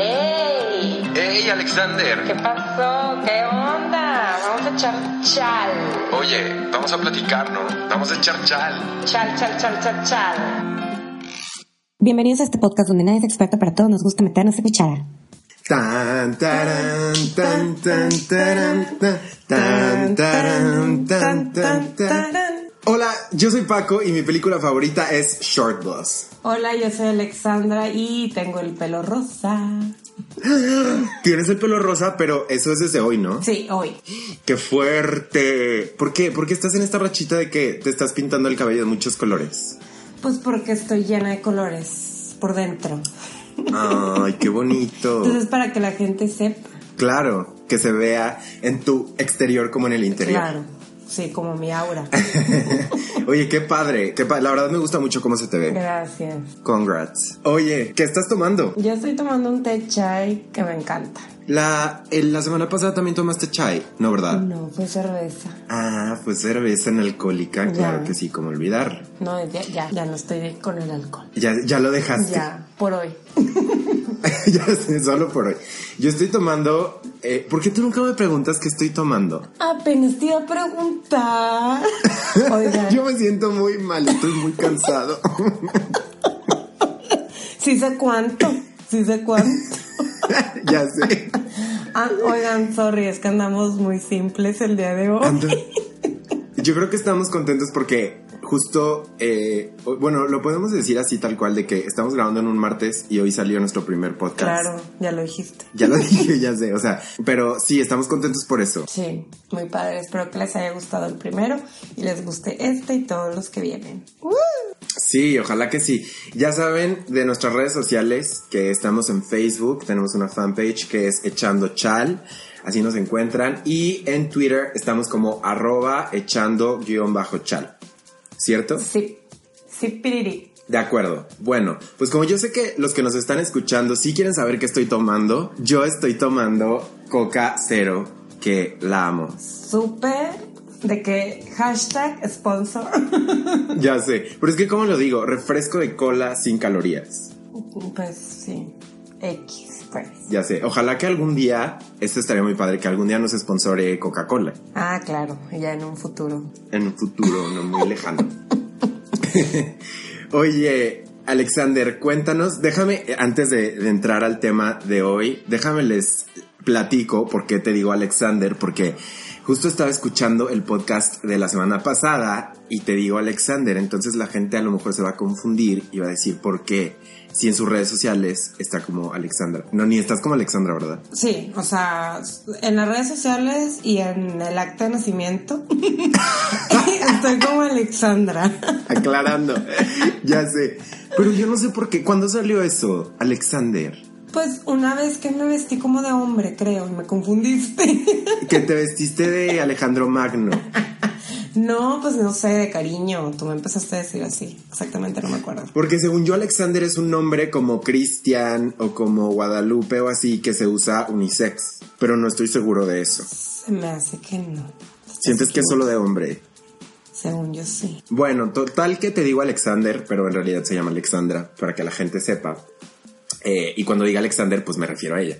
¡Ey! ¡Hey, Alexander! ¿Qué pasó? ¿Qué onda? Vamos a echar chal. Oye, vamos a platicar, ¿no? Vamos a echar chal. Chal, chal, chal, chal, chal. Bienvenidos a este podcast donde nadie es experto, pero a todos nos gusta meternos en cuchara. Tan, taran, tan, tan, taran, tan, tan, taran, tan, tan, tan. Hola, yo soy Paco y mi película favorita es Short Bus. Hola, yo soy Alexandra y tengo el pelo rosa. Tienes el pelo rosa, pero eso es desde hoy, ¿no? Sí, hoy. ¡Qué fuerte! ¿Por qué? ¿Por qué estás en esta rachita de que te estás pintando el cabello de muchos colores? Pues porque estoy llena de colores por dentro. ¡Ay, qué bonito! Entonces, para que la gente sepa. Claro, que se vea en tu exterior como en el interior. Claro. Sí, como mi aura. Oye, qué padre, qué pa- La verdad me gusta mucho cómo se te ve. Gracias. Congrats. Oye, ¿qué estás tomando? Yo estoy tomando un té chai que me encanta. La, el- la semana pasada también tomaste chai, ¿no verdad? No, fue cerveza. Ah, pues cerveza analcoólica, claro Ya. que sí, como olvidar. No, ya, ya, ya no estoy con el alcohol. Ya, ya lo dejaste. Ya, por hoy. ya sé, solo por hoy. Yo estoy tomando. Eh, ¿Por qué tú nunca me preguntas qué estoy tomando? Apenas te iba a preguntar. Oigan, Yo me siento muy mal, estoy muy cansado. sí sé cuánto. Sí sé cuánto. ya sé. Ah, oigan, sorry, es que andamos muy simples el día de hoy. Ando- Yo creo que estamos contentos porque justo, eh, bueno, lo podemos decir así tal cual de que estamos grabando en un martes y hoy salió nuestro primer podcast. Claro, ya lo dijiste. Ya lo dije, ya sé, o sea, pero sí, estamos contentos por eso. Sí, muy padre. Espero que les haya gustado el primero y les guste este y todos los que vienen. Sí, ojalá que sí. Ya saben de nuestras redes sociales que estamos en Facebook, tenemos una fanpage que es Echando Chal, así nos encuentran, y en Twitter estamos como arroba echando guion bajo chal. ¿Cierto? Sí, sí, piriri. De acuerdo. Bueno, pues como yo sé que los que nos están escuchando sí quieren saber qué estoy tomando, yo estoy tomando Coca Cero, que la amo. Súper de que hashtag sponsor. Ya sé, pero es que como lo digo, refresco de cola sin calorías. pues sí, X, pues. Ya sé, ojalá que algún día, esto estaría muy padre, que algún día nos sponsore Coca-Cola. Ah, claro, ya en un futuro. En un futuro no muy lejano. Oye, Alexander, cuéntanos, déjame, antes de, de entrar al tema de hoy, déjame les platico por qué te digo Alexander, porque justo estaba escuchando el podcast de la semana pasada y te digo Alexander, entonces la gente a lo mejor se va a confundir y va a decir por qué, si en sus redes sociales está como Alexandra. No, ni estás como Alexandra, ¿verdad? Sí, o sea, en las redes sociales y en el acta de nacimiento estoy como Alexandra. Aclarando, ya sé. Pero yo no sé por qué, ¿cuándo salió eso, Alexander? Pues una vez que me vestí como de hombre, creo, me confundiste. Que te vestiste de Alejandro Magno. no, pues no sé, de cariño. Tú me empezaste a decir así. Exactamente, no me acuerdo. Porque según yo, Alexander es un nombre como Cristian o como Guadalupe o así que se usa unisex. Pero no estoy seguro de eso. Se me hace que no. Sientes que es solo de hombre. Según yo sí. Bueno, total que te digo Alexander, pero en realidad se llama Alexandra, para que la gente sepa. Eh, y cuando diga Alexander, pues me refiero a ella.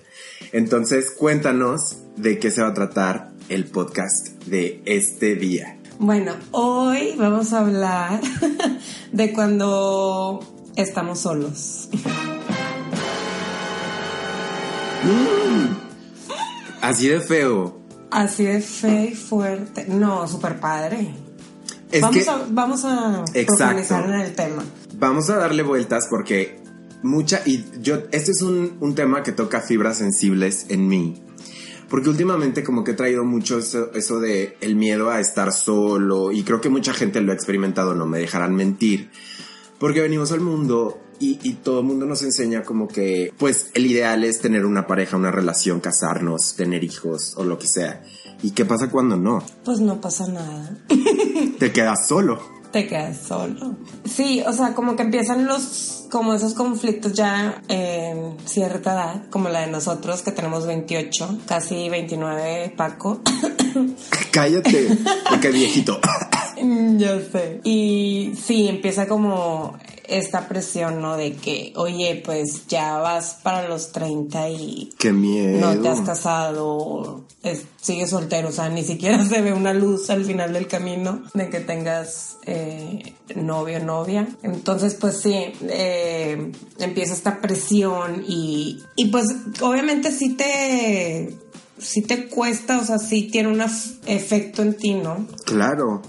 Entonces, cuéntanos de qué se va a tratar el podcast de este día. Bueno, hoy vamos a hablar de cuando estamos solos. Así de feo. Así de fe y fuerte. No, súper padre. Es vamos, que a, vamos a Exacto. profundizar en el tema. vamos a darle vueltas porque mucha, y yo, este es un, un tema que toca fibras sensibles en mí. Porque últimamente como que he traído mucho eso, eso de el miedo a estar solo y creo que mucha gente lo ha experimentado, no me dejarán mentir. Porque venimos al mundo y, y todo el mundo nos enseña como que, pues el ideal es tener una pareja, una relación, casarnos, tener hijos o lo que sea. ¿Y qué pasa cuando no? Pues no pasa nada. Te quedas solo. Te quedas solo. Sí, o sea, como que empiezan los, como esos conflictos ya en cierta edad, como la de nosotros que tenemos 28, casi 29, Paco. Cállate, porque viejito. ya sé. Y sí, empieza como esta presión, ¿no? De que, oye, pues ya vas para los 30 y Qué miedo. no te has casado, es- sigues soltero, o sea, ni siquiera se ve una luz al final del camino de que tengas eh, novio o novia. Entonces, pues sí, eh, empieza esta presión y, y pues obviamente sí te, sí te cuesta, o sea, sí tiene un efecto en ti, ¿no? Claro.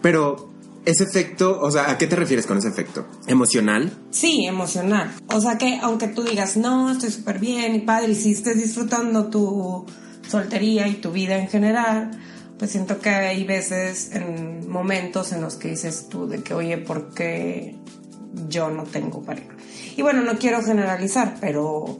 Pero ese efecto, o sea, ¿a qué te refieres con ese efecto? ¿Emocional? Sí, emocional. O sea que aunque tú digas, no, estoy súper bien y padre, y si estés disfrutando tu soltería y tu vida en general, pues siento que hay veces, en momentos en los que dices tú de que, oye, ¿por qué yo no tengo pareja? Y bueno, no quiero generalizar, pero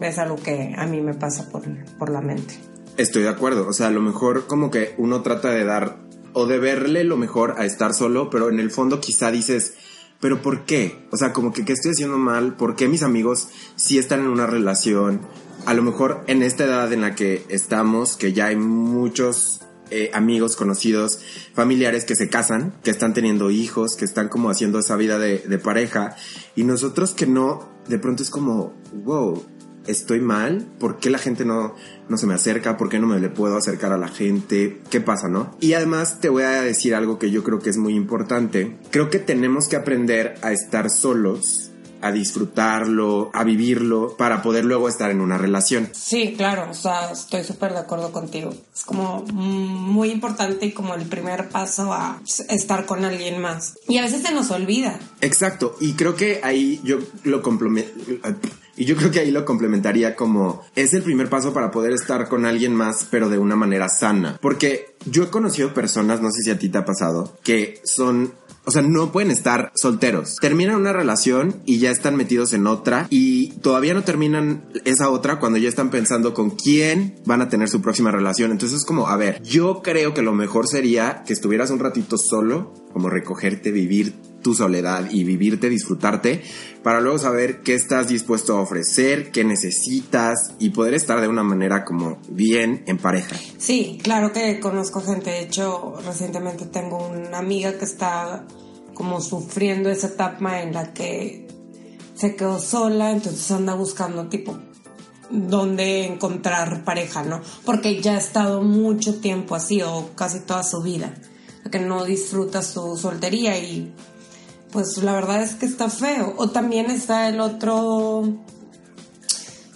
es algo que a mí me pasa por, por la mente. Estoy de acuerdo. O sea, a lo mejor como que uno trata de dar o de verle lo mejor a estar solo, pero en el fondo quizá dices, pero ¿por qué? O sea, como que ¿qué estoy haciendo mal? ¿Por qué mis amigos sí están en una relación? A lo mejor en esta edad en la que estamos, que ya hay muchos eh, amigos, conocidos, familiares que se casan, que están teniendo hijos, que están como haciendo esa vida de, de pareja, y nosotros que no, de pronto es como, wow, estoy mal, ¿por qué la gente no, no se me acerca? ¿Por qué no me le puedo acercar a la gente? ¿Qué pasa, no? Y además te voy a decir algo que yo creo que es muy importante. Creo que tenemos que aprender a estar solos, a disfrutarlo, a vivirlo, para poder luego estar en una relación. Sí, claro, o sea, estoy súper de acuerdo contigo. Es como muy importante y como el primer paso a estar con alguien más. Y a veces se nos olvida. Exacto, y creo que ahí yo lo complemento. Y yo creo que ahí lo complementaría como es el primer paso para poder estar con alguien más, pero de una manera sana. Porque yo he conocido personas, no sé si a ti te ha pasado, que son o sea, no pueden estar solteros. Terminan una relación y ya están metidos en otra y todavía no terminan esa otra cuando ya están pensando con quién van a tener su próxima relación. Entonces es como, a ver, yo creo que lo mejor sería que estuvieras un ratito solo, como recogerte, vivir tu soledad y vivirte, disfrutarte, para luego saber qué estás dispuesto a ofrecer, qué necesitas y poder estar de una manera como bien en pareja. Sí, claro que conozco gente. De hecho, recientemente tengo una amiga que está como sufriendo esa etapa en la que se quedó sola, entonces anda buscando tipo dónde encontrar pareja, ¿no? Porque ya ha estado mucho tiempo así o casi toda su vida, que no disfruta su soltería y pues la verdad es que está feo. O también está el otro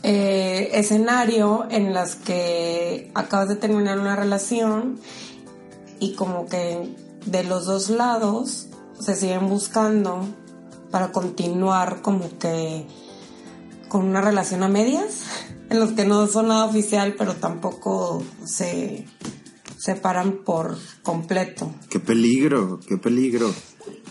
eh, escenario en las que acabas de terminar una relación y como que de los dos lados se siguen buscando para continuar como que con una relación a medias, en los que no son nada oficial, pero tampoco se separan por completo. Qué peligro, qué peligro.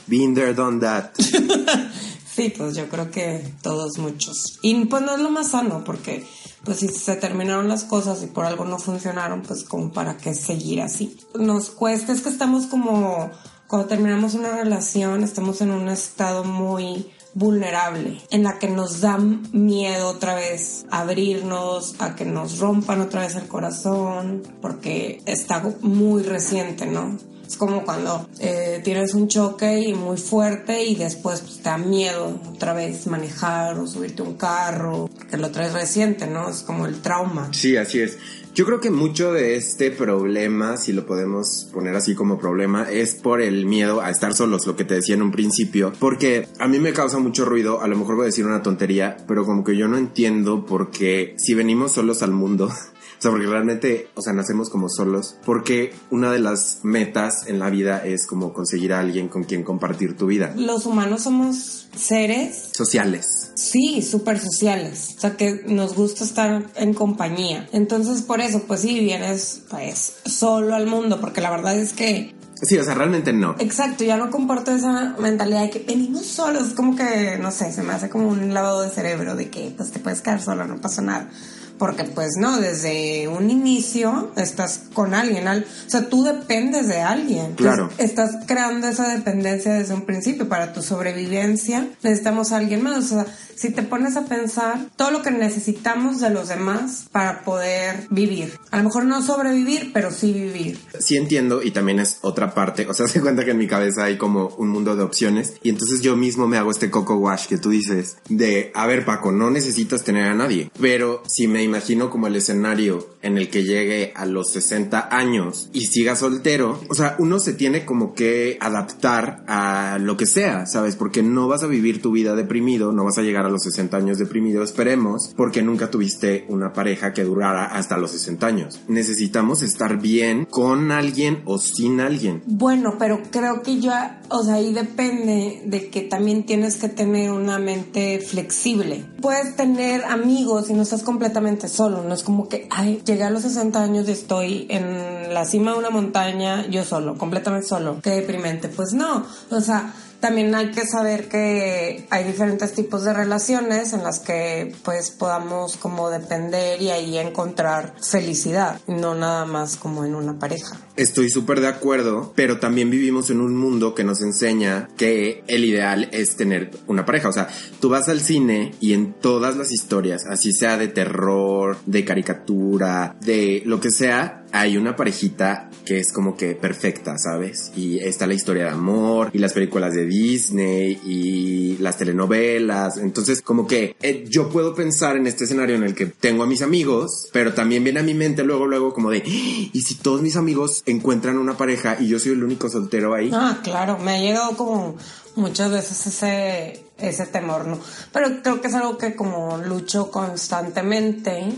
Been there, done that. Sí, pues yo creo que todos muchos. Y pues no es lo más sano, porque pues si se terminaron las cosas y por algo no funcionaron, pues como para qué seguir así. Nos cuesta, es que estamos como, cuando terminamos una relación, estamos en un estado muy vulnerable, en la que nos da miedo otra vez abrirnos, a que nos rompan otra vez el corazón, porque está muy reciente, ¿no? Es como cuando eh, tienes un choque y muy fuerte y después pues, te da miedo otra vez manejar o subirte un carro, que lo traes reciente, ¿no? Es como el trauma. Sí, así es. Yo creo que mucho de este problema, si lo podemos poner así como problema, es por el miedo a estar solos, lo que te decía en un principio, porque a mí me causa mucho ruido, a lo mejor voy a decir una tontería, pero como que yo no entiendo por qué si venimos solos al mundo, o sea, porque realmente, o sea, nacemos como solos, porque una de las metas en la vida es como conseguir a alguien con quien compartir tu vida. Los humanos somos seres Sociales. Sí, súper sociales. O sea, que nos gusta estar en compañía. Entonces, por eso, pues sí, vienes pues solo al mundo, porque la verdad es que Sí, o sea, realmente no. Exacto, ya no comporto esa mentalidad de que venimos solos, como que, no sé, se me hace como un lavado de cerebro de que pues te puedes quedar solo, no pasa nada porque pues no, desde un inicio estás con alguien, al, o sea, tú dependes de alguien. Claro. estás creando esa dependencia desde un principio para tu sobrevivencia. Necesitamos a alguien más, o sea, si te pones a pensar todo lo que necesitamos de los demás para poder vivir. A lo mejor no sobrevivir, pero sí vivir. Sí entiendo y también es otra parte, o sea, se cuenta que en mi cabeza hay como un mundo de opciones y entonces yo mismo me hago este coco wash que tú dices de, a ver Paco, no necesitas tener a nadie, pero si me imagino como el escenario en el que llegue a los 60 años y siga soltero, o sea, uno se tiene como que adaptar a lo que sea, ¿sabes? Porque no vas a vivir tu vida deprimido, no vas a llegar a los 60 años deprimido, esperemos, porque nunca tuviste una pareja que durara hasta los 60 años. Necesitamos estar bien con alguien o sin alguien. Bueno, pero creo que ya, o sea, ahí depende de que también tienes que tener una mente flexible. Puedes tener amigos y no estás completamente solo, no es como que, ay, llegué a los 60 años y estoy en la cima de una montaña yo solo, completamente solo. Qué deprimente. Pues no, o sea, también hay que saber que hay diferentes tipos de relaciones en las que pues podamos como depender y ahí encontrar felicidad, no nada más como en una pareja. Estoy súper de acuerdo, pero también vivimos en un mundo que nos enseña que el ideal es tener una pareja. O sea, tú vas al cine y en todas las historias, así sea de terror, de caricatura, de lo que sea, hay una parejita que es como que perfecta, ¿sabes? Y está la historia de amor y las películas de Disney y las telenovelas. Entonces, como que eh, yo puedo pensar en este escenario en el que tengo a mis amigos, pero también viene a mi mente luego, luego como de, "Ah, ¿y si todos mis amigos encuentran una pareja y yo soy el único soltero ahí? Ah, claro, me ha llegado como muchas veces ese, ese temor, ¿no? Pero creo que es algo que como lucho constantemente,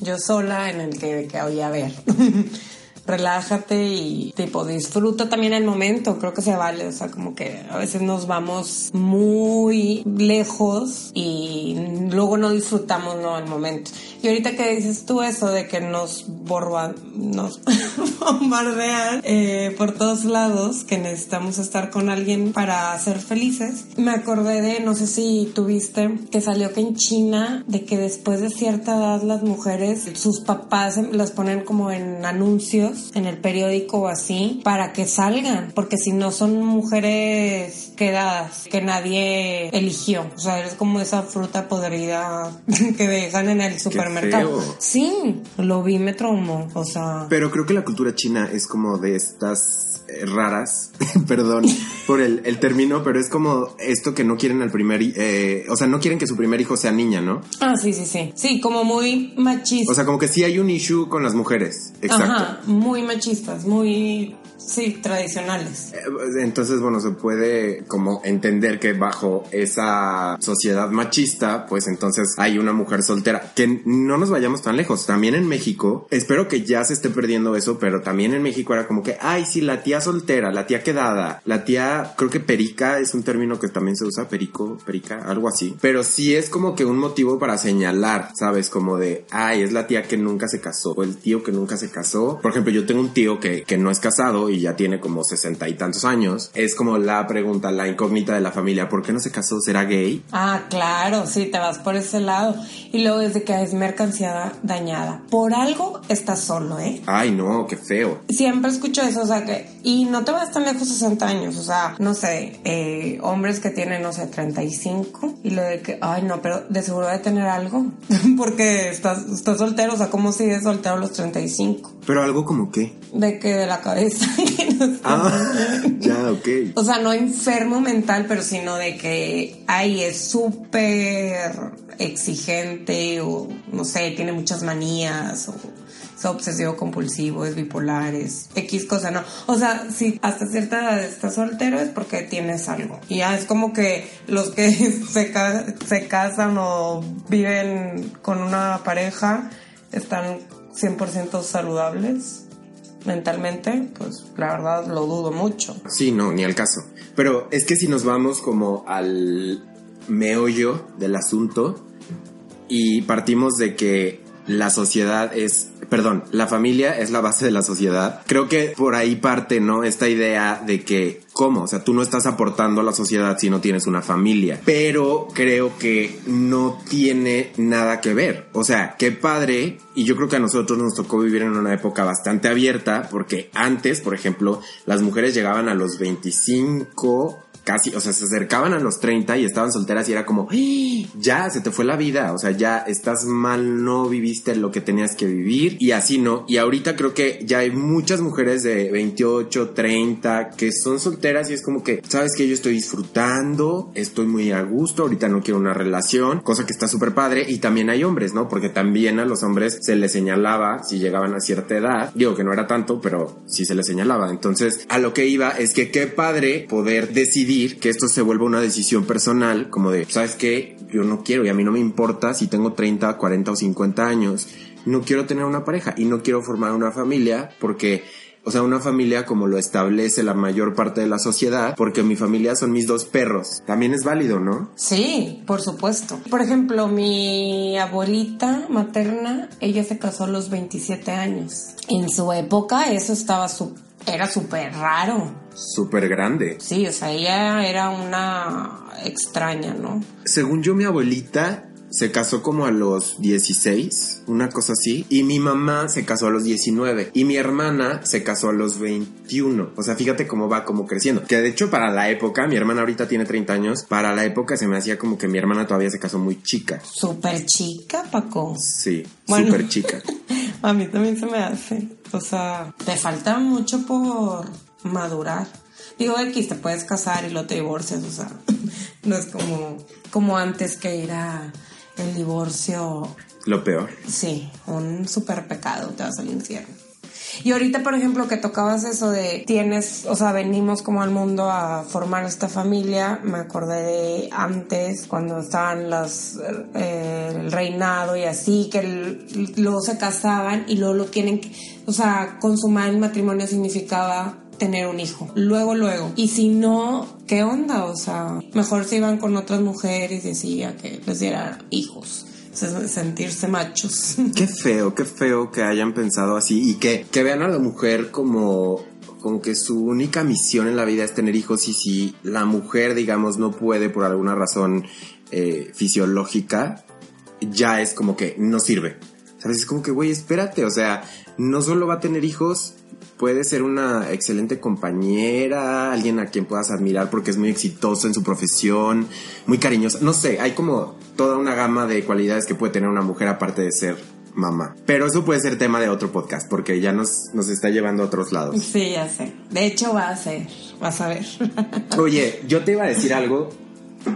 yo sola, en el que, que oye, a ver, relájate y tipo disfruta también el momento, creo que se vale, o sea, como que a veces nos vamos muy lejos y luego no disfrutamos no el momento. Y ahorita que dices tú eso de que nos borban, nos bombardean eh, por todos lados, que necesitamos estar con alguien para ser felices, me acordé de, no sé si tuviste, que salió que en China, de que después de cierta edad las mujeres, sus papás las ponen como en anuncios en el periódico o así, para que salgan, porque si no son mujeres quedadas, que nadie eligió, o sea, es como esa fruta podrida que dejan en el supermercado. feo. Sí, lo vi, me traumó, o sea... Pero creo que la cultura china es como de estas raras, perdón por el, el término, pero es como esto que no quieren al primer, eh, o sea, no quieren que su primer hijo sea niña, ¿no? Ah, sí, sí, sí. Sí, como muy machista. O sea, como que sí hay un issue con las mujeres, exacto. Ajá, muy machistas, muy, sí, tradicionales. Eh, Entonces, bueno, se puede como entender que bajo esa sociedad machista, pues entonces hay una mujer soltera. Que no nos vayamos tan lejos. También en México, espero que ya se esté perdiendo eso, pero también en México era como que, ay, sí, la tía soltera, la tía quedada, la tía, creo que perica es un término que también se usa, perico, perica, algo así. Pero sí es como que un motivo para señalar, ¿sabes? Como de, ay, es la tía que nunca se casó, o el tío que nunca se casó. Por ejemplo, yo tengo un tío que, que no es casado y ya tiene como sesenta y tantos años. Es como la pregunta, la incógnita de la familia, ¿por qué no se casó? ¿Será gay? Ah, claro, sí, te vas por ese lado. Y luego desde que es mercancía dañada. Por algo estás solo, ¿eh? Ay, no, qué feo. Siempre escucho eso, o sea que, y no te vas tan lejos 60 años, o sea, no sé, eh, hombres que tienen, no sé, 35, y lo de que, ay no, pero de seguro de tener algo, porque estás, estás soltero, o sea, ¿cómo sigues soltero a los 35? Pero algo como qué. De que de la cabeza, Ah, ya, ok. O sea, no enfermo mental, pero sino de que, ay, es súper exigente o, no sé, tiene muchas manías o es obsesivo compulsivo, es bipolar, es X cosa, no. O sea, si hasta cierta edad estás soltero es porque tienes algo. Y ya es como que los que se, ca- se casan o viven con una pareja están 100% saludables mentalmente, pues la verdad lo dudo mucho. Sí, no, ni al caso. Pero es que si nos vamos como al meollo del asunto y partimos de que la sociedad es, perdón, la familia es la base de la sociedad. Creo que por ahí parte, ¿no? Esta idea de que, ¿cómo? O sea, tú no estás aportando a la sociedad si no tienes una familia. Pero creo que no tiene nada que ver. O sea, qué padre. Y yo creo que a nosotros nos tocó vivir en una época bastante abierta porque antes, por ejemplo, las mujeres llegaban a los 25 casi, o sea, se acercaban a los 30 y estaban solteras y era como, ¡Ah! ya, se te fue la vida, o sea, ya estás mal, no viviste lo que tenías que vivir y así no. Y ahorita creo que ya hay muchas mujeres de 28, 30 que son solteras y es como que, sabes que yo estoy disfrutando, estoy muy a gusto, ahorita no quiero una relación, cosa que está súper padre y también hay hombres, ¿no? Porque también a los hombres se les señalaba si llegaban a cierta edad, digo que no era tanto, pero sí se les señalaba. Entonces, a lo que iba es que qué padre poder decidir que esto se vuelva una decisión personal, como de, ¿sabes qué? Yo no quiero y a mí no me importa si tengo 30, 40 o 50 años, no quiero tener una pareja y no quiero formar una familia porque o sea, una familia como lo establece la mayor parte de la sociedad, porque mi familia son mis dos perros. También es válido, ¿no? Sí, por supuesto. Por ejemplo, mi abuelita materna, ella se casó a los 27 años. En su época eso estaba súper era súper raro. Súper grande. Sí, o sea, ella era una extraña, ¿no? Según yo, mi abuelita se casó como a los 16, una cosa así, y mi mamá se casó a los 19 y mi hermana se casó a los 21. O sea, fíjate cómo va como creciendo. Que de hecho para la época, mi hermana ahorita tiene 30 años, para la época se me hacía como que mi hermana todavía se casó muy chica. Súper chica, Paco. Sí, súper chica. a mí también se me hace. O sea, te falta mucho por madurar. Digo, X, te puedes casar y lo te divorcias, o sea, no es como, como antes que era el divorcio. Lo peor. Sí, un super pecado, te vas al infierno. Y ahorita, por ejemplo, que tocabas eso de tienes, o sea, venimos como al mundo a formar esta familia, me acordé de antes, cuando estaban las, eh, el reinado y así, que luego se casaban y luego lo tienen o sea, consumar el matrimonio significaba tener un hijo. Luego, luego. Y si no, ¿qué onda? O sea, mejor se iban con otras mujeres y decía que les diera hijos sentirse machos. Qué feo, qué feo que hayan pensado así y que, que vean a la mujer como como que su única misión en la vida es tener hijos y si la mujer, digamos, no puede por alguna razón eh, fisiológica, ya es como que no sirve. ¿Sabes? Es como que, güey, espérate, o sea, no solo va a tener hijos, puede ser una excelente compañera, alguien a quien puedas admirar porque es muy exitoso en su profesión, muy cariñosa. No sé, hay como toda una gama de cualidades que puede tener una mujer aparte de ser mamá. Pero eso puede ser tema de otro podcast porque ya nos, nos está llevando a otros lados. Sí, ya sé. De hecho va a ser, vas a ver. Oye, yo te iba a decir algo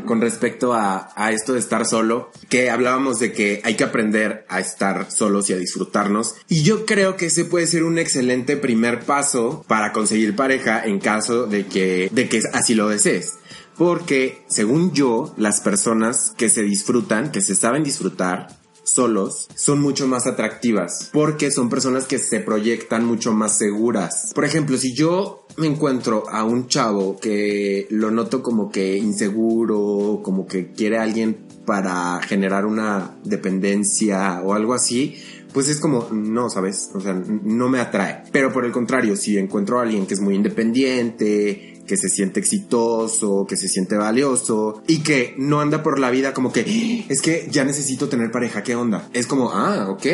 con respecto a, esto de estar solo, que hablábamos de que hay que aprender a estar solos y a disfrutarnos. Y yo creo que ese puede ser un excelente primer paso para conseguir pareja en caso de que, de que así lo desees. Porque, según yo, las personas que se disfrutan, que se saben disfrutar, solos son mucho más atractivas porque son personas que se proyectan mucho más seguras. Por ejemplo, si yo me encuentro a un chavo que lo noto como que inseguro, como que quiere a alguien para generar una dependencia o algo así, pues es como, no, ¿sabes? O sea, no me atrae. Pero por el contrario, si encuentro a alguien que es muy independiente, que se siente exitoso, que se siente valioso y que no anda por la vida como que ah, es que ya necesito tener pareja, ¿qué onda? Es como, ah, ok,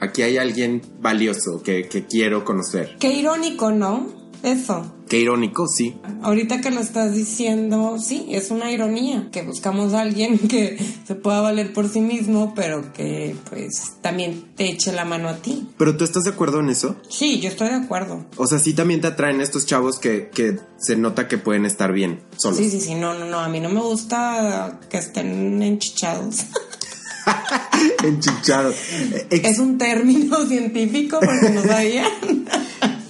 aquí hay alguien valioso que, que quiero conocer. Qué irónico, ¿no? Eso. Qué irónico, sí. Ahorita que lo estás diciendo, sí, es una ironía, que buscamos a alguien que se pueda valer por sí mismo, pero que pues también te eche la mano a ti. ¿Pero tú estás de acuerdo en eso? Sí, yo estoy de acuerdo. O sea, sí también te atraen estos chavos que, que se nota que pueden estar bien solos. Sí, sí, sí, no, no, no, a mí no me gusta que estén enchichados. enchichados. Es un término científico porque no sabía.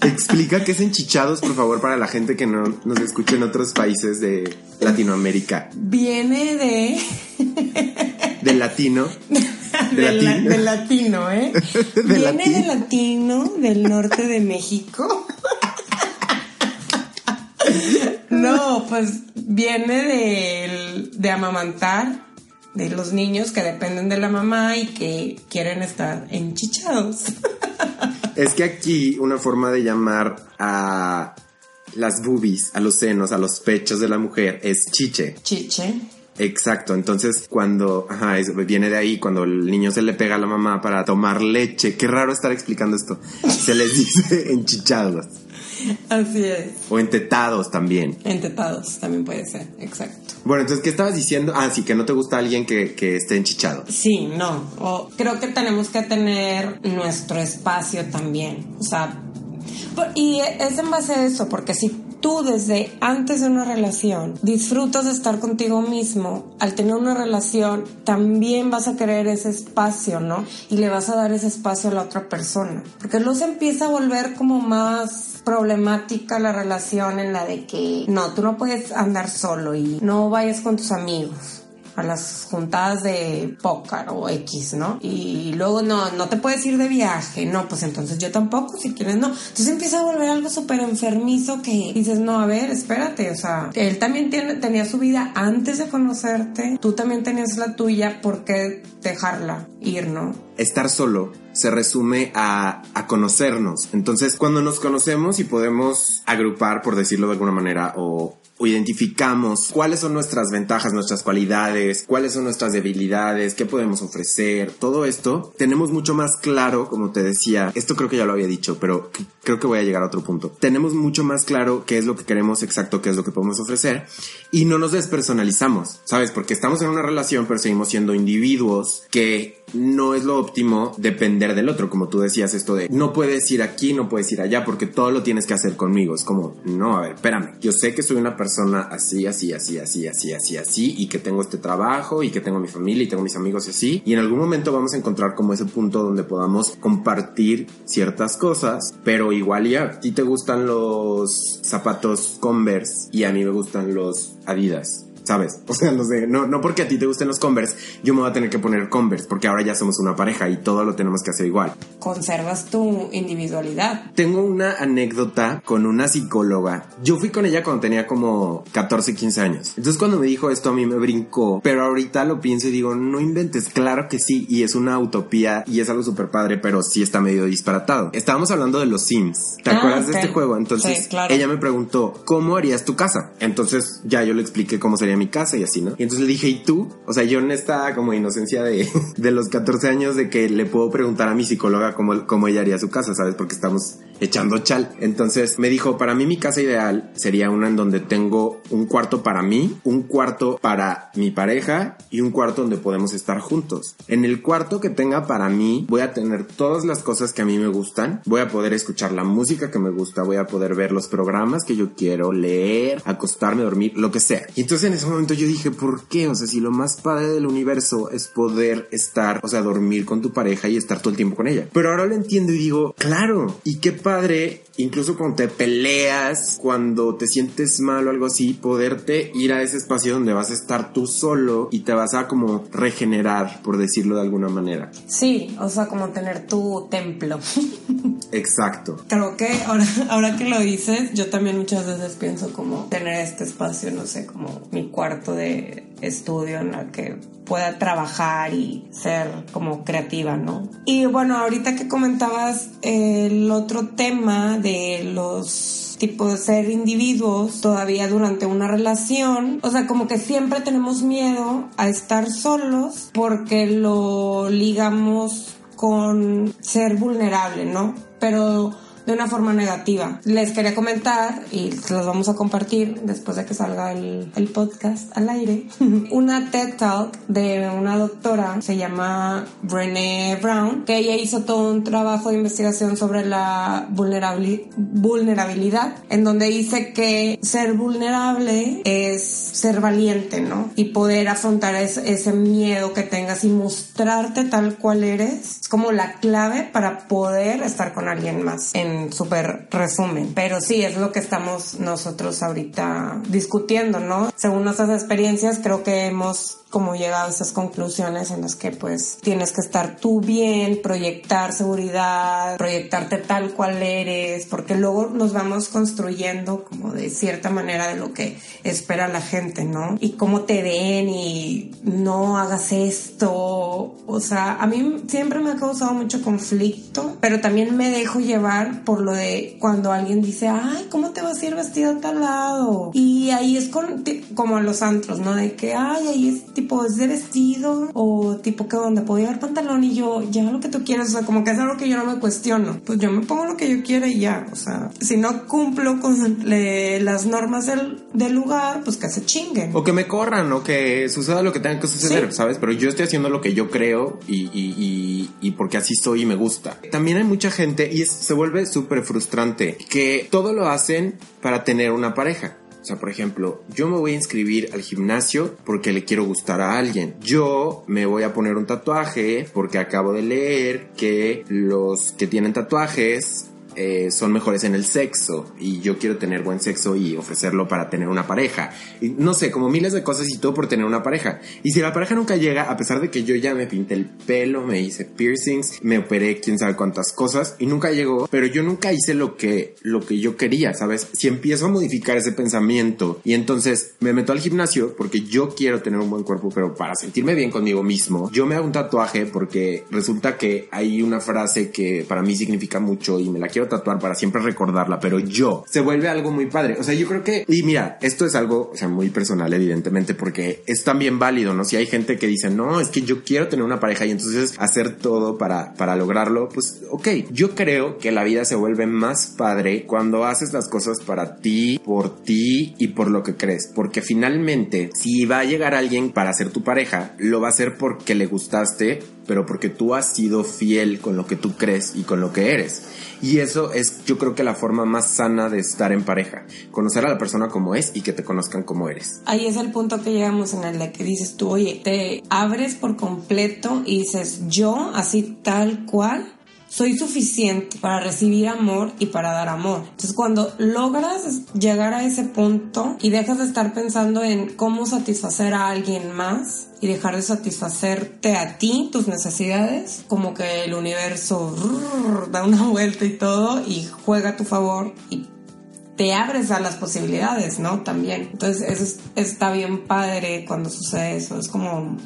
Explica qué es enchichados, por favor, para la gente que no nos escucha en otros países de Latinoamérica. Viene de. Del latino. De latino, ¿eh? Viene del latino del norte de México. No, pues viene de, de amamantar, de los niños que dependen de la mamá y que quieren estar enchichados. Es que aquí una forma de llamar a las boobies, a los senos, a los pechos de la mujer es chiche. Chiche. Exacto, entonces cuando, ajá, es- viene de ahí, cuando el niño se le pega a la mamá para tomar leche, qué raro estar explicando esto, se les dice enchichados Así es. o entetados también. Entetados también puede ser, exacto. Bueno, entonces, ¿qué estabas diciendo? Ah, sí, que no te gusta alguien que, que esté enchichado. Sí, no. O creo que tenemos que tener nuestro espacio también. O sea, y es en base a eso, porque si tú desde antes de una relación disfrutas de estar contigo mismo, al tener una relación también vas a querer ese espacio, ¿no? Y le vas a dar ese espacio a la otra persona. Porque luego se empieza a volver como más problemática la relación en la de que no, tú no puedes andar solo y no vayas con tus amigos a las juntadas de pócar o X, ¿no? Y luego no, no te puedes ir de viaje, no, pues entonces yo tampoco, si quieres no. Entonces empieza a volver algo súper enfermizo que dices, no, a ver, espérate, o sea, él también tiene, tenía su vida antes de conocerte, tú también tenías la tuya, ¿por qué dejarla ir, no? Estar solo se resume a, a conocernos. Entonces, cuando nos conocemos y podemos agrupar, por decirlo de alguna manera, o, o identificamos cuáles son nuestras ventajas, nuestras cualidades, cuáles son nuestras debilidades, qué podemos ofrecer, todo esto, tenemos mucho más claro, como te decía, esto creo que ya lo había dicho, pero creo que voy a llegar a otro punto. Tenemos mucho más claro qué es lo que queremos exacto, qué es lo que podemos ofrecer y no nos despersonalizamos, ¿sabes? Porque estamos en una relación, pero seguimos siendo individuos que no es lo óptimo depender del otro, como tú decías, esto de no puedes ir aquí, no puedes ir allá, porque todo lo tienes que hacer conmigo. Es como, no, a ver, espérame, yo sé que soy una persona así, así, así, así, así, así, así, y que tengo este trabajo, y que tengo mi familia, y tengo mis amigos y así, y en algún momento vamos a encontrar como ese punto donde podamos compartir ciertas cosas, pero igual ya, a ti te gustan los zapatos Converse, y a mí me gustan los Adidas. ¿Sabes? O sea, no sé, no, no porque a ti te gusten los Converse, yo me voy a tener que poner Converse, porque ahora ya somos una pareja y todo lo tenemos que hacer igual. Conservas tu individualidad. Tengo una anécdota con una psicóloga. Yo fui con ella cuando tenía como 14, 15 años. Entonces cuando me dijo esto a mí me brincó, pero ahorita lo pienso y digo, no inventes, claro que sí, y es una utopía y es algo súper padre, pero sí está medio disparatado. Estábamos hablando de los Sims. ¿Te Ah, acuerdas ok. de este juego? Entonces Sí, claro. ella me preguntó, ¿cómo harías tu casa? Entonces ya yo le expliqué cómo sería mi casa y así, ¿no? Y entonces le dije, ¿y tú? O sea, yo en esta como inocencia de, de los 14 años de que le puedo preguntar a mi psicóloga cómo, cómo ella haría su casa, ¿sabes? Porque estamos echando chal. Entonces me dijo, para mí mi casa ideal sería una en donde tengo un cuarto para mí, un cuarto para mi pareja y un cuarto donde podemos estar juntos. En el cuarto que tenga para mí voy a tener todas las cosas que a mí me gustan, voy a poder escuchar la música que me gusta, voy a poder ver los programas que yo quiero, leer, acostarme, dormir, lo que sea. Y entonces en ese momento yo dije, ¿por qué? O sea, si lo más padre del universo es poder estar, o sea, dormir con tu pareja y estar todo el tiempo con ella. Pero ahora lo entiendo y digo, claro, y qué padre, incluso cuando te peleas, cuando te sientes mal o algo así, poderte ir a ese espacio donde vas a estar tú solo y te vas a como regenerar, por decirlo de alguna manera. Sí, o sea, como tener tu templo. Exacto. Creo que ahora, ahora que lo dices, yo también muchas veces pienso como tener este espacio, no sé, como mi cuarto de estudio en la que pueda trabajar y ser como creativa, ¿no? Y bueno, ahorita que comentabas el otro tema de los tipos de ser individuos todavía durante una relación, o sea, como que siempre tenemos miedo a estar solos porque lo ligamos con ser vulnerable, ¿no? Pero de una forma negativa. Les quería comentar y los vamos a compartir después de que salga el, el podcast al aire. una TED Talk de una doctora, se llama Brené Brown, que ella hizo todo un trabajo de investigación sobre la vulnerabili- vulnerabilidad, en donde dice que ser vulnerable es ser valiente, ¿no? Y poder afrontar ese, ese miedo que tengas y mostrarte tal cual eres. Es como la clave para poder estar con alguien más en en súper resumen. Pero sí, es lo que estamos nosotros ahorita discutiendo, ¿no? Según nuestras experiencias, creo que hemos como llegado a esas conclusiones en las que pues tienes que estar tú bien, proyectar seguridad, proyectarte tal cual eres, porque luego nos vamos construyendo como de cierta manera de lo que espera la gente, ¿no? Y cómo te ven y no hagas esto, o sea, a mí siempre me ha causado mucho conflicto, pero también me dejo llevar por lo de cuando alguien dice, ay, ¿cómo te vas a ir vestido a tal lado? Y ahí es con, como los antros, ¿no? De que, ay, ahí es tipo es de vestido o tipo que donde puedo llevar pantalón y yo ya lo que tú quieres, o sea, como que es algo que yo no me cuestiono. Pues yo me pongo lo que yo quiera y ya, o sea, si no cumplo con las normas del, del, lugar, pues que se chinguen. O que me corran o que suceda lo que tenga que suceder, ¿sabes? Pero yo estoy haciendo lo que yo creo y, y, y, y porque así soy y me gusta. También hay mucha gente y se vuelve súper frustrante que todo lo hacen para tener una pareja. O sea, por ejemplo, yo me voy a inscribir al gimnasio porque le quiero gustar a alguien. Yo me voy a poner un tatuaje porque acabo de leer que los que tienen tatuajes eh, son mejores en el sexo y yo quiero tener buen sexo y ofrecerlo para tener una pareja. Y no sé, como miles de cosas y todo por tener una pareja. Y si la pareja nunca llega, a pesar de que yo ya me pinté el pelo, me hice piercings, me operé quién sabe cuántas cosas y nunca llegó, pero yo nunca hice lo que, lo que yo quería, ¿sabes? Si empiezo a modificar ese pensamiento y entonces me meto al gimnasio porque yo quiero tener un buen cuerpo, pero para sentirme bien conmigo mismo, yo me hago un tatuaje porque resulta que hay una frase que para mí significa mucho y me la quiero tatuar para siempre recordarla, pero yo se vuelve algo muy padre. O sea, yo creo que, y mira, esto es algo, o sea, muy personal, evidentemente, porque es también válido, ¿no? Si hay gente que dice, no, es que yo quiero tener una pareja y entonces hacer todo para, para lograrlo, pues, ok, yo creo que la vida se vuelve más padre cuando haces las cosas para ti, por ti y por lo que crees, porque finalmente, si va a llegar alguien para ser tu pareja, lo va a hacer porque le gustaste, pero porque tú has sido fiel con lo que tú crees y con lo que eres. Y eso es yo creo que la forma más sana de estar en pareja, conocer a la persona como es y que te conozcan como eres. Ahí es el punto que llegamos en el que dices tú, oye, te abres por completo y dices, yo así tal cual soy suficiente para recibir amor y para dar amor. Entonces cuando logras llegar a ese punto y dejas de estar pensando en cómo satisfacer a alguien más y dejar de satisfacerte a ti, tus necesidades, como que el universo da una vuelta y todo y juega a tu favor y te abres a las posibilidades, ¿no? También. Entonces eso está bien padre cuando sucede eso, es como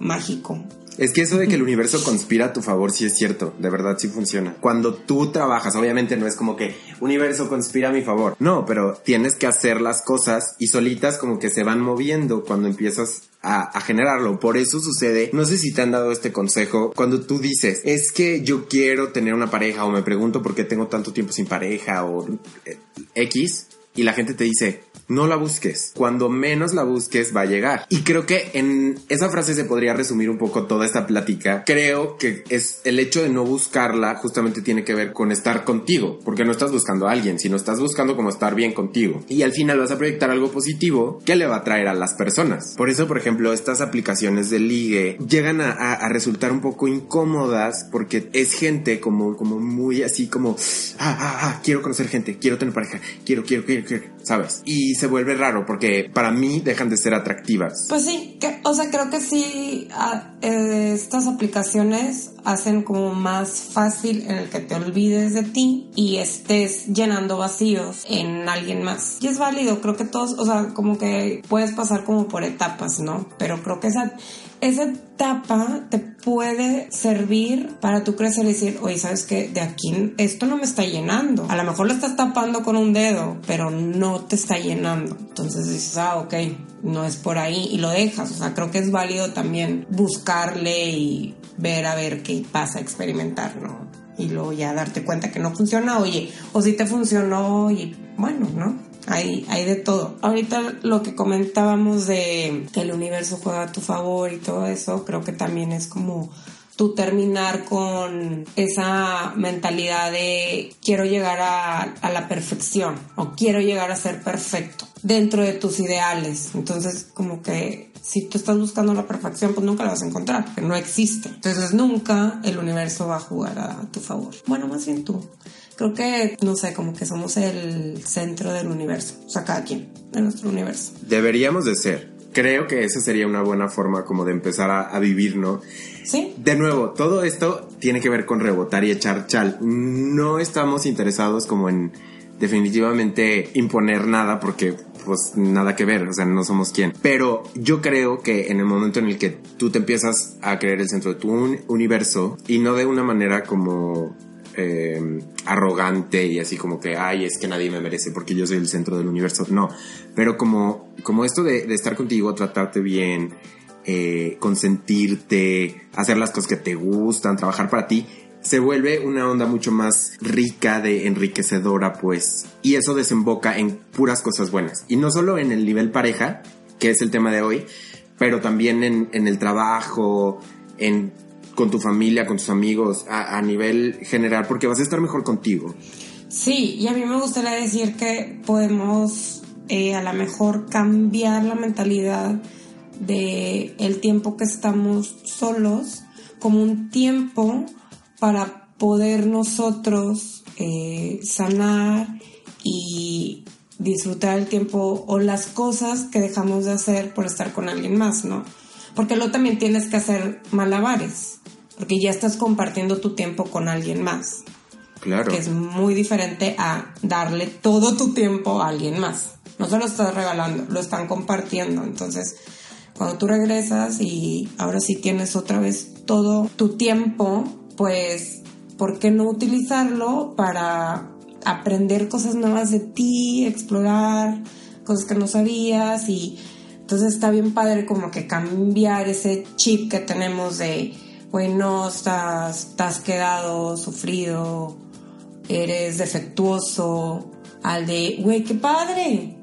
mágico. Es que eso de que el universo conspira a tu favor sí es cierto, de verdad sí funciona. Cuando tú trabajas, obviamente no es como que universo conspira a mi favor, no, pero tienes que hacer las cosas y solitas como que se van moviendo cuando empiezas a, generarlo. Por eso sucede, no sé si te han dado este consejo, cuando tú dices, es que yo quiero tener una pareja o me pregunto por qué tengo tanto tiempo sin pareja o eh, X, y la gente te dice, no la busques. Cuando menos la busques va a llegar. Y creo que en esa frase se podría resumir un poco toda esta plática. Creo que es el hecho de no buscarla justamente tiene que ver con estar contigo, porque no estás buscando a alguien, sino estás buscando como estar bien contigo. Y al final vas a proyectar algo positivo que le va a traer a las personas. Por eso, por ejemplo, estas aplicaciones de ligue llegan a, resultar un poco incómodas porque es gente como, como muy así como, ah, ah, ah, quiero conocer gente, quiero tener pareja, quiero, quiero, quiero, quiero, ¿sabes? Y se vuelve raro porque para mí dejan de ser atractivas. Pues sí, que, o sea, creo que sí, eh, estas aplicaciones hacen como más fácil en el que te olvides de ti y estés llenando vacíos en alguien más. Y es válido, creo que todos, o sea, como que puedes pasar como por etapas, ¿no? Pero creo que esa, esa etapa te puede servir para tú crecer y decir, oye, ¿sabes qué? De aquí esto no me está llenando. A lo mejor lo estás tapando con un dedo, pero no te está llenando. Entonces dices, ah, ok, no es por ahí y lo dejas. O sea, creo que es válido también buscarle y ver a ver qué pasa, experimentar, ¿no? Y luego ya darte cuenta que no funciona, oye, o si te funcionó y bueno, ¿no? Hay, hay de todo. Ahorita lo que comentábamos de que el universo juega a tu favor y todo eso, creo que también es como tú terminar con esa mentalidad de quiero llegar a, a, la perfección o quiero llegar a ser perfecto dentro de tus ideales. Entonces, como que si tú estás buscando la perfección, pues nunca la vas a encontrar, porque no existe. Entonces, nunca el universo va a jugar a tu favor. Bueno, más bien tú. Creo que, no sé, como que somos el centro del universo, o sea, cada quien, de nuestro universo. Deberíamos de ser. Creo que esa sería una buena forma como de empezar a, a vivir, ¿no? Sí, De nuevo, todo esto tiene que ver con rebotar y echar chal. No estamos interesados como en definitivamente imponer nada porque pues nada que ver, o sea, no somos quien. Pero yo creo que en el momento en el que tú te empiezas a creer el centro de tu un- universo y no de una manera como eh, arrogante y así como que, ay, es que nadie me merece porque yo soy el centro del universo. No, pero como, como esto de, de estar contigo, tratarte bien, eh, consentirte, hacer las cosas que te gustan, trabajar para ti, se vuelve una onda mucho más rica de enriquecedora, pues. Y eso desemboca en puras cosas buenas. Y no solo en el nivel pareja, que es el tema de hoy, pero también en, en el trabajo, en con tu familia, con tus amigos, a, a nivel general, porque vas a estar mejor contigo. Sí, y a mí me gustaría decir que podemos eh, a lo mejor cambiar la mentalidad de el tiempo que estamos solos como un tiempo para poder nosotros eh, sanar y disfrutar el tiempo o las cosas que dejamos de hacer por estar con alguien más, ¿no? Porque luego también tienes que hacer malabares, porque ya estás compartiendo tu tiempo con alguien más Claro. que es muy diferente a darle todo tu tiempo a alguien más. No se lo estás regalando, lo están compartiendo. Entonces, cuando tú regresas y ahora sí tienes otra vez todo tu tiempo, pues, ¿por qué no utilizarlo para aprender cosas nuevas de ti, explorar cosas que no sabías y entonces está bien padre como que cambiar ese chip que tenemos de, güey, no, estás, estás quedado, sufrido, eres defectuoso, al de, güey, qué padre,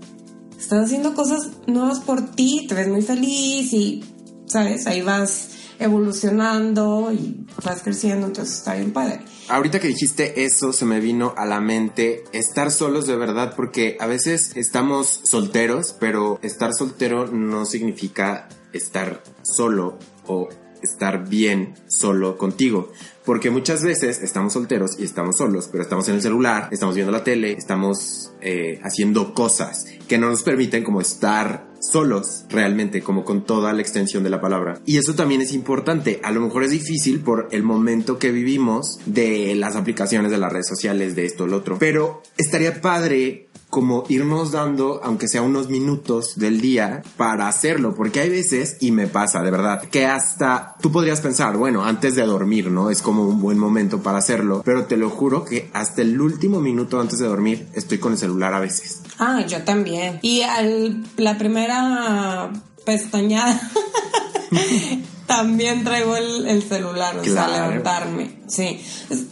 estás haciendo cosas nuevas por ti, te ves muy feliz y, ¿sabes? Ahí vas evolucionando y vas creciendo, entonces está bien padre. Ahorita que dijiste eso, se me vino a la mente estar solos de verdad, porque a veces estamos solteros, pero estar soltero no significa estar solo o estar bien solo contigo. Porque muchas veces estamos solteros y estamos solos, pero estamos en el celular, estamos viendo la tele, estamos eh, haciendo cosas que no nos permiten como estar solos realmente, como con toda la extensión de la palabra. Y eso también es importante. A lo mejor es difícil por el momento que vivimos de las aplicaciones de las redes sociales, de esto, lo otro. Pero estaría padre como irnos dando, aunque sea unos minutos del día, para hacerlo, porque hay veces, y me pasa de verdad, que hasta tú podrías pensar, bueno, antes de dormir, ¿no? Es como un buen momento para hacerlo, pero te lo juro que hasta el último minuto antes de dormir estoy con el celular a veces. Ah, yo también. Y al, la primera pestañada también traigo el, el celular, o Claro. sea, levantarme. Sí.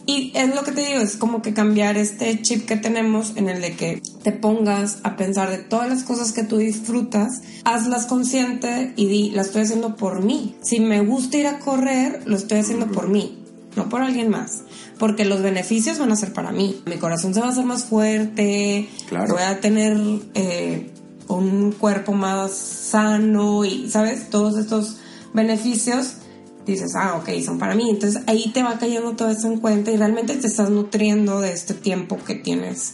Y es lo que te digo, es como que cambiar este chip que tenemos en el de que te pongas a pensar de todas las cosas que tú disfrutas, hazlas consciente y di, la estoy haciendo por mí. Si me gusta ir a correr, lo estoy haciendo por mí, no por alguien más. Porque los beneficios van a ser para mí. Mi corazón se va a hacer más fuerte, Claro. voy a tener eh, un cuerpo más sano y, ¿sabes? Todos estos beneficios, dices, ah, ok, son para mí. Entonces ahí te va cayendo todo eso en cuenta y realmente te estás nutriendo de este tiempo que tienes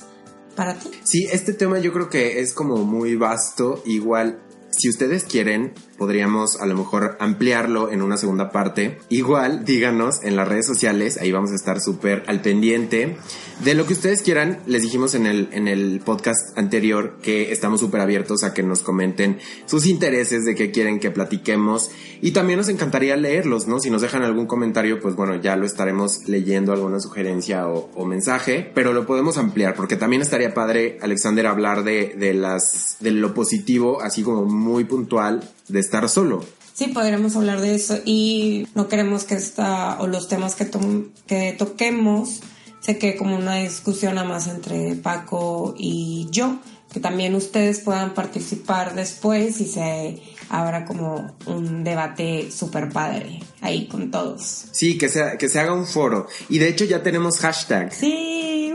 para ti. Sí, este tema yo creo que es como muy vasto. Igual, si ustedes quieren, podríamos a lo mejor ampliarlo en una segunda parte. Igual, díganos en las redes sociales, ahí vamos a estar súper al pendiente. De lo que ustedes quieran, les dijimos en el, en el podcast anterior que estamos súper abiertos a que nos comenten sus intereses, de qué quieren que platiquemos. Y también nos encantaría leerlos, ¿no? Si nos dejan algún comentario, pues bueno, ya lo estaremos leyendo, alguna sugerencia o, mensaje, pero lo podemos ampliar, porque también estaría padre, Alexander, hablar de, de las, de lo positivo, así como muy puntual, de estar solo. Sí, podríamos hablar de eso y no queremos que esta o los temas que, tom- que toquemos se quede como una discusión nada más entre Paco y yo, que también ustedes puedan participar después y se abra como un debate súper padre ahí con todos. Sí, que, sea, que se haga un foro. Y de hecho ya tenemos hashtag. Sí.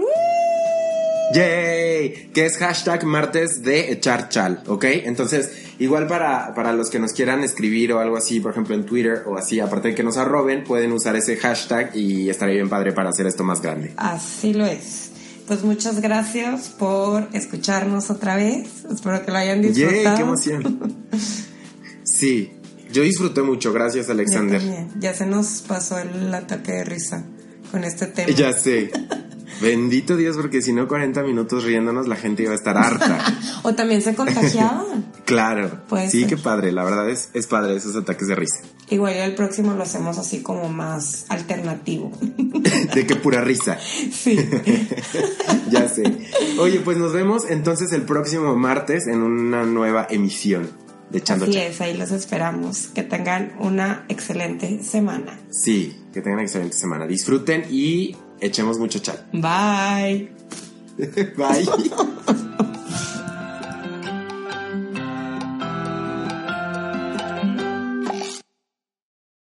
¡Yay! Que es hashtag martes de echar chal, ¿ok? Entonces, igual para, para los que nos quieran escribir o algo así, por ejemplo en Twitter o así, aparte de que nos arroben, pueden usar ese hashtag y estaría bien padre para hacer esto más grande. así lo es. pues muchas gracias por escucharnos otra vez. Espero que lo hayan disfrutado. ¡Qué emoción! Sí, yo disfruté mucho. Gracias, Alexander. Ya se nos pasó el ataque de risa con este tema. Ya sé. Bendito Dios, porque si no 40 minutos riéndonos, la gente iba a estar harta. O también se contagiaban. Claro. Puede sí, ser. qué padre. La verdad es, es padre esos ataques de risa. Igual el próximo lo hacemos así como más alternativo. De qué pura risa. Sí. ya sé. Oye, pues nos vemos entonces el próximo martes en una nueva emisión de Echando Así es, ahí los esperamos. Que tengan una excelente semana. Sí, que tengan una excelente semana. Disfruten y echemos mucho chat. Bye. Bye.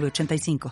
906985.